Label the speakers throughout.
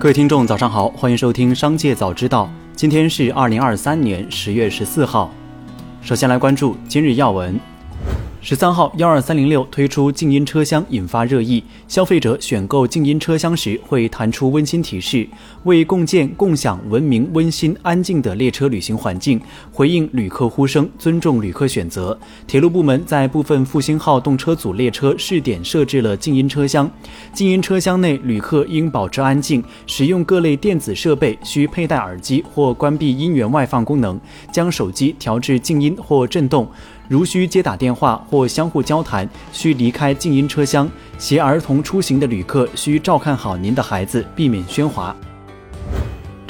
Speaker 1: 各位听众，早上好，欢迎收听《商界早知道》。今天是二零二三年十月十四号。首先来关注今日要闻。十三号，幺二三零六推出静音车厢，引发热议。消费者选购静音车厢时会弹出温馨提示，为共建共享文明、温馨、安静的列车旅行环境，回应旅客呼声，尊重旅客选择。铁路部门在部分复兴号动车组列车试点设置了静音车厢，静音车厢内旅客应保持安静，使用各类电子设备需佩戴耳机或关闭音源外放功能，将手机调至静音或震动。如需接打电话或相互交谈，需离开静音车厢。携儿童出行的旅客需照看好您的孩子，避免喧哗。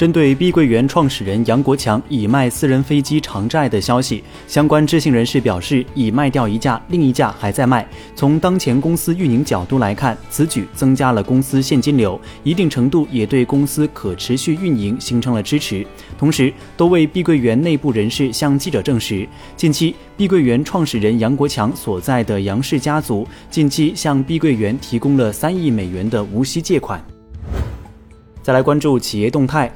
Speaker 1: 针对碧桂园创始人杨国强已卖私人飞机偿债的消息，相关知情人士表示，已卖掉一架，另一架还在卖。从当前公司运营角度来看，此举增加了公司现金流，一定程度也对公司可持续运营形成了支持。同时，多位碧桂园内部人士向记者证实，近期碧桂园创始人杨国强所在的杨氏家族近期向碧桂园提供了三亿美元的无息借款。再来关注企业动态。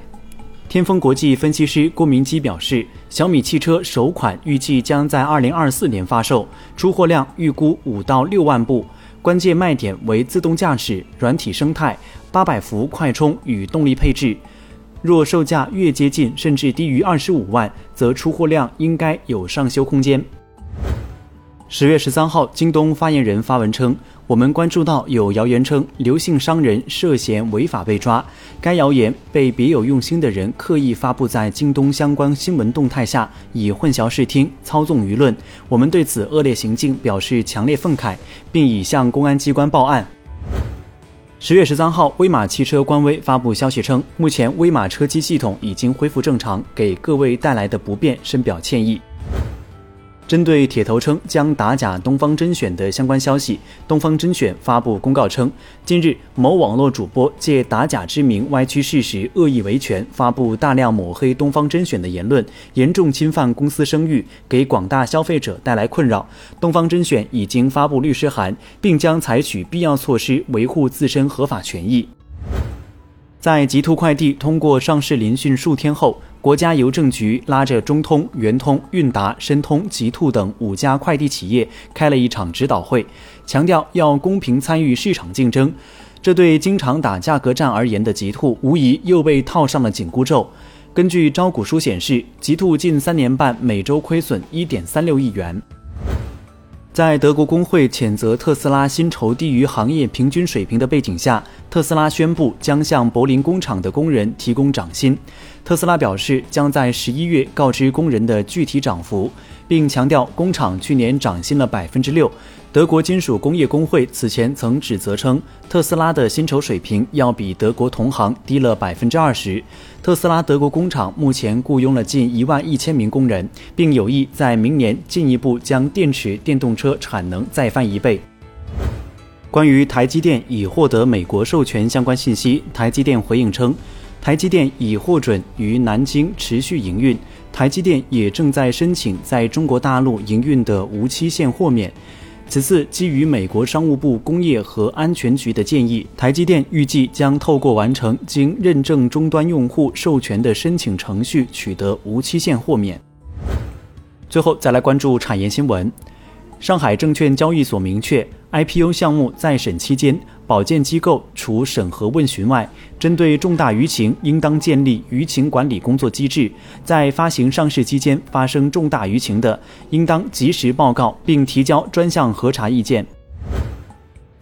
Speaker 1: 天风国际分析师郭明基表示，小米汽车首款预计将在二零二四年发售，出货量预估五到六万部，关键卖点为自动驾驶、软体生态、八百伏快充与动力配置。若售价越接近甚至低于二十五万，则出货量应该有上修空间。十月十三号，京东发言人发文称，我们关注到有谣言称刘姓商人涉嫌违法被抓，该谣言被别有用心的人刻意发布在京东相关新闻动态下，以混淆视听、操纵舆论。我们对此恶劣行径表示强烈愤慨，并已向公安机关报案。十月十三号，威马汽车官微发布消息称，目前威马车机系统已经恢复正常，给各位带来的不便深表歉意。针对铁头称将打假东方甄选的相关消息，东方甄选发布公告称，近日某网络主播借打假之名歪曲事实、恶意维权，发布大量抹黑东方甄选的言论，严重侵犯公司声誉，给广大消费者带来困扰。东方甄选已经发布律师函，并将采取必要措施维护自身合法权益。在极兔快递通过上市聆讯数天后。国家邮政局拉着中通、圆通、韵达、申通、极兔等五家快递企业开了一场指导会，强调要公平参与市场竞争。这对经常打价格战而言的极兔，无疑又被套上了紧箍咒。根据招股书显示，极兔近三年半每周亏损一点三六亿元。在德国工会谴责特斯拉薪酬低于行业平均水平的背景下，特斯拉宣布将向柏林工厂的工人提供涨薪。特斯拉表示将在十一月告知工人的具体涨幅，并强调工厂去年涨薪了百分之六。德国金属工业工会此前曾指责称，特斯拉的薪酬水平要比德国同行低了百分之二十。特斯拉德国工厂目前雇佣了近一万一千名工人，并有意在明年进一步将电池电动车产能再翻一倍。关于台积电已获得美国授权相关信息，台积电回应称，台积电已获准于南京持续营运，台积电也正在申请在中国大陆营运的无期限豁免。此次基于美国商务部工业和安全局的建议，台积电预计将透过完成经认证终端用户授权的申请程序，取得无期限豁免。最后再来关注产业新闻。上海证券交易所明确，IPO 项目在审期间，保荐机构除审核问询外，针对重大舆情，应当建立舆情管理工作机制。在发行上市期间发生重大舆情的，应当及时报告并提交专项核查意见。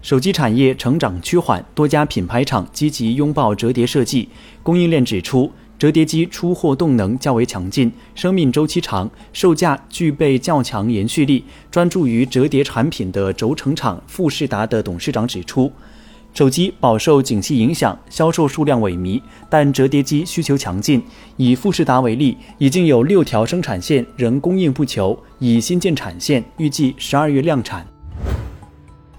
Speaker 1: 手机产业成长趋缓，多家品牌厂积极拥抱折叠设计。供应链指出。折叠机出货动能较为强劲，生命周期长，售价具备较强延续力。专注于折叠产品的轴承厂富士达的董事长指出，手机饱受景气影响，销售数量萎靡，但折叠机需求强劲。以富士达为例，已经有六条生产线仍供应不求，已新建产线，预计十二月量产。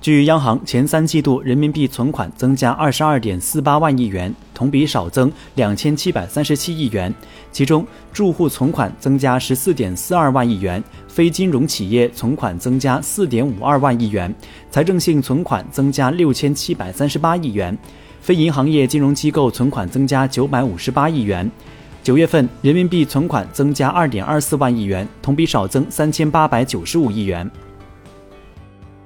Speaker 1: 据央行前三季度人民币存款增加二十二点四八万亿元同比少增两千七百三十七亿元。其中住户存款增加十四点四二万亿元非金融企业存款增加四点五二万亿元财政性存款增加六千七百三十八亿元非银行业金融机构存款增加九百五十八亿元。九月份人民币存款增加二点二四万亿元同比少增三千八百九十五亿元。